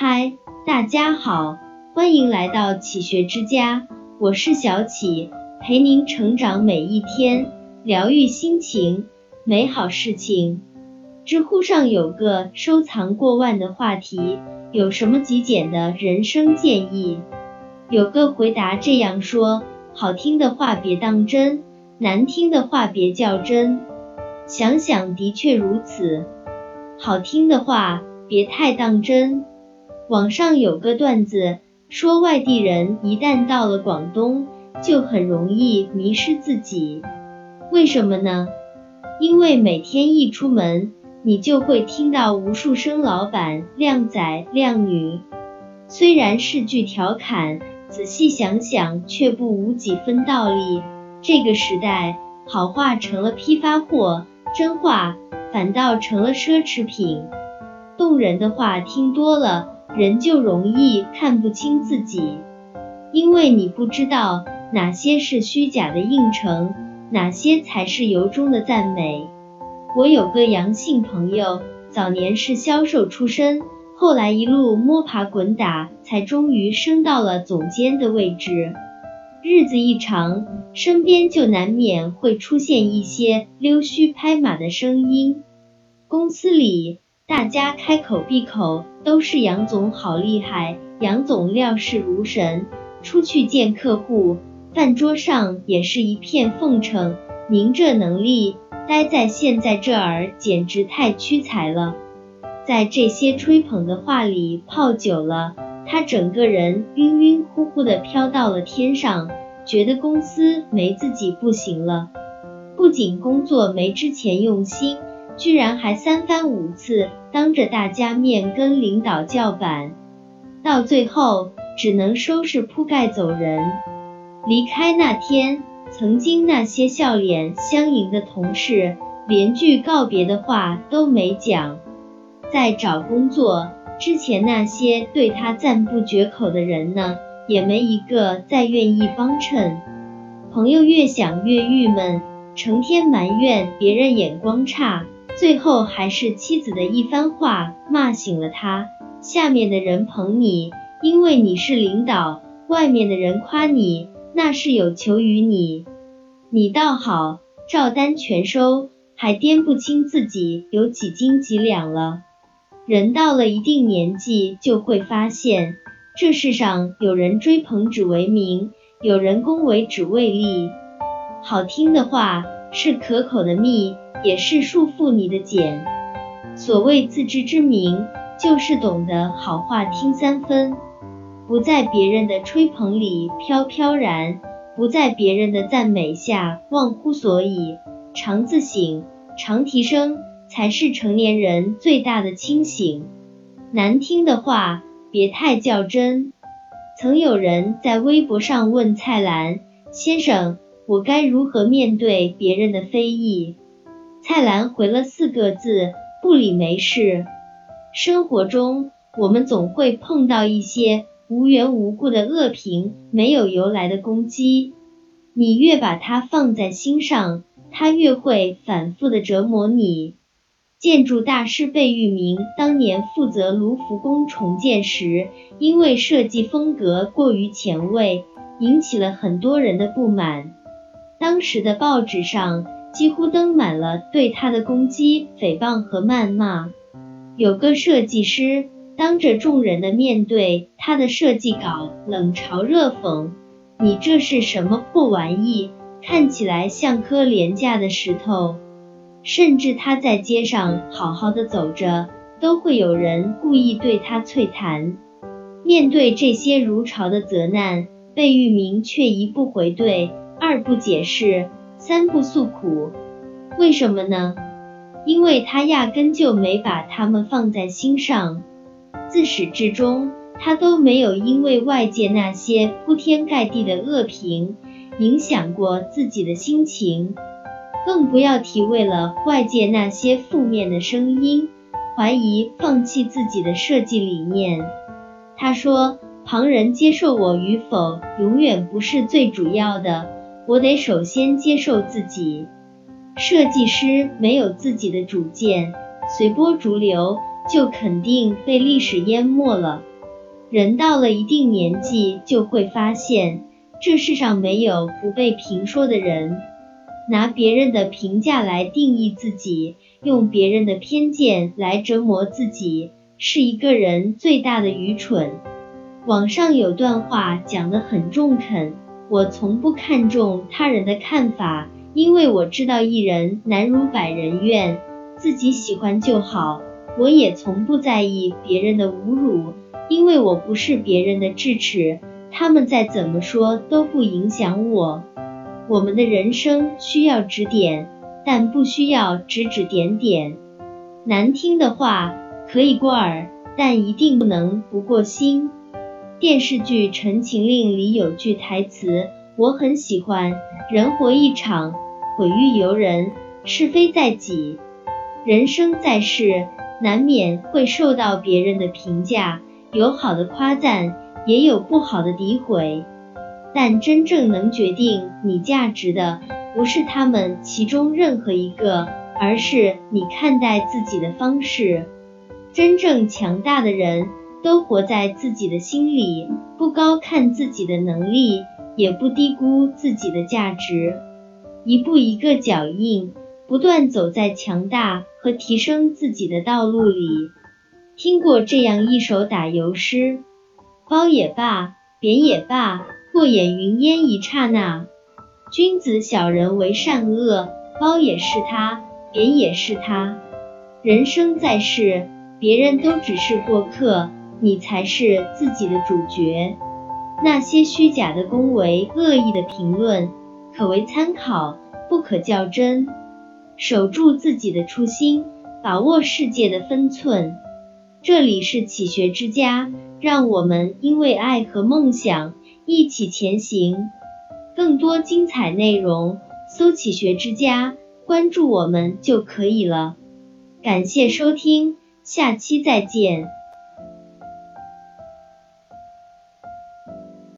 嗨，大家好，欢迎来到启学之家，我是小启，陪您成长每一天，疗愈心情，美好事情。知乎上有个收藏过万的话题，有什么极简的人生建议？有个回答这样说：好听的话别当真，难听的话别较真。想想的确如此，好听的话别太当真。网上有个段子说，外地人一旦到了广东，就很容易迷失自己。为什么呢？因为每天一出门，你就会听到无数声老板、靓仔、靓女。虽然是句调侃，仔细想想却不无几分道理。这个时代，好话成了批发货，真话反倒成了奢侈品。动人的话听多了。人就容易看不清自己，因为你不知道哪些是虚假的应承，哪些才是由衷的赞美。我有个阳性朋友，早年是销售出身，后来一路摸爬滚打，才终于升到了总监的位置。日子一长，身边就难免会出现一些溜须拍马的声音，公司里。大家开口闭口都是杨总好厉害，杨总料事如神。出去见客户，饭桌上也是一片奉承。您这能力，待在现在这儿简直太屈才了。在这些吹捧的话里泡久了，他整个人晕晕乎乎的飘到了天上，觉得公司没自己不行了。不仅工作没之前用心。居然还三番五次当着大家面跟领导叫板，到最后只能收拾铺盖走人。离开那天，曾经那些笑脸相迎的同事，连句告别的话都没讲。在找工作之前，那些对他赞不绝口的人呢，也没一个再愿意帮衬。朋友越想越郁闷，成天埋怨别人眼光差。最后还是妻子的一番话骂醒了他。下面的人捧你，因为你是领导；外面的人夸你，那是有求于你。你倒好，照单全收，还掂不清自己有几斤几两了。人到了一定年纪，就会发现，这世上有人追捧只为名，有人恭维只为利。好听的话是可口的蜜。也是束缚你的茧。所谓自知之明，就是懂得好话听三分，不在别人的吹捧里飘飘然，不在别人的赞美下忘乎所以。常自省，常提升，才是成年人最大的清醒。难听的话别太较真。曾有人在微博上问蔡澜先生：“我该如何面对别人的非议？”蔡澜回了四个字：不理没事。生活中，我们总会碰到一些无缘无故的恶评，没有由来的攻击。你越把它放在心上，它越会反复的折磨你。建筑大师贝聿铭当年负责卢浮宫重建时，因为设计风格过于前卫，引起了很多人的不满。当时的报纸上。几乎登满了对他的攻击、诽谤和谩骂。有个设计师当着众人的面对他的设计稿冷嘲热讽：“你这是什么破玩意？看起来像颗廉价的石头。”甚至他在街上好好的走着，都会有人故意对他啐谈。面对这些如潮的责难，贝聿铭却一不回怼，二不解释。三不诉苦，为什么呢？因为他压根就没把他们放在心上，自始至终他都没有因为外界那些铺天盖地的恶评影响过自己的心情，更不要提为了外界那些负面的声音怀疑放弃自己的设计理念。他说：“旁人接受我与否，永远不是最主要的。”我得首先接受自己。设计师没有自己的主见，随波逐流，就肯定被历史淹没了。人到了一定年纪，就会发现这世上没有不被评说的人。拿别人的评价来定义自己，用别人的偏见来折磨自己，是一个人最大的愚蠢。网上有段话讲得很中肯，我从不看重他人的看法，因为我知道一人难如百人愿，自己喜欢就好。我也从不在意别人的侮辱，因为我不是别人的智齿，他们再怎么说都不影响我。我们的人生需要指点，但不需要指指点点。难听的话可以过耳，但一定不能不过心。电视剧《陈情令》里有句台词，我很喜欢：人活一场，毁誉由人，是非在己。人生在世，难免会受到别人的评价，有好的夸赞，也有不好的诋毁。但真正能决定你价值的，不是他们其中任何一个，而是你看待自己的方式。真正强大的人都活在自己的心里，不高看自己的能力，也不低估自己的价值，一步一个脚印，不断走在强大和提升自己的道路里。听过这样一首打油诗：褒也罢，贬也罢。过眼云烟一刹那，君子小人为善恶，褒也是他，贬也是他。人生在世，别人都只是过客，你才是自己的主角。那些虚假的恭维、恶意的评论，可为参考，不可较真。守住自己的初心，把握世界的分寸。这里是启学之家，让我们因为爱和梦想。一起前行，更多精彩内容，搜“启学之家”，关注我们就可以了。感谢收听，下期再见。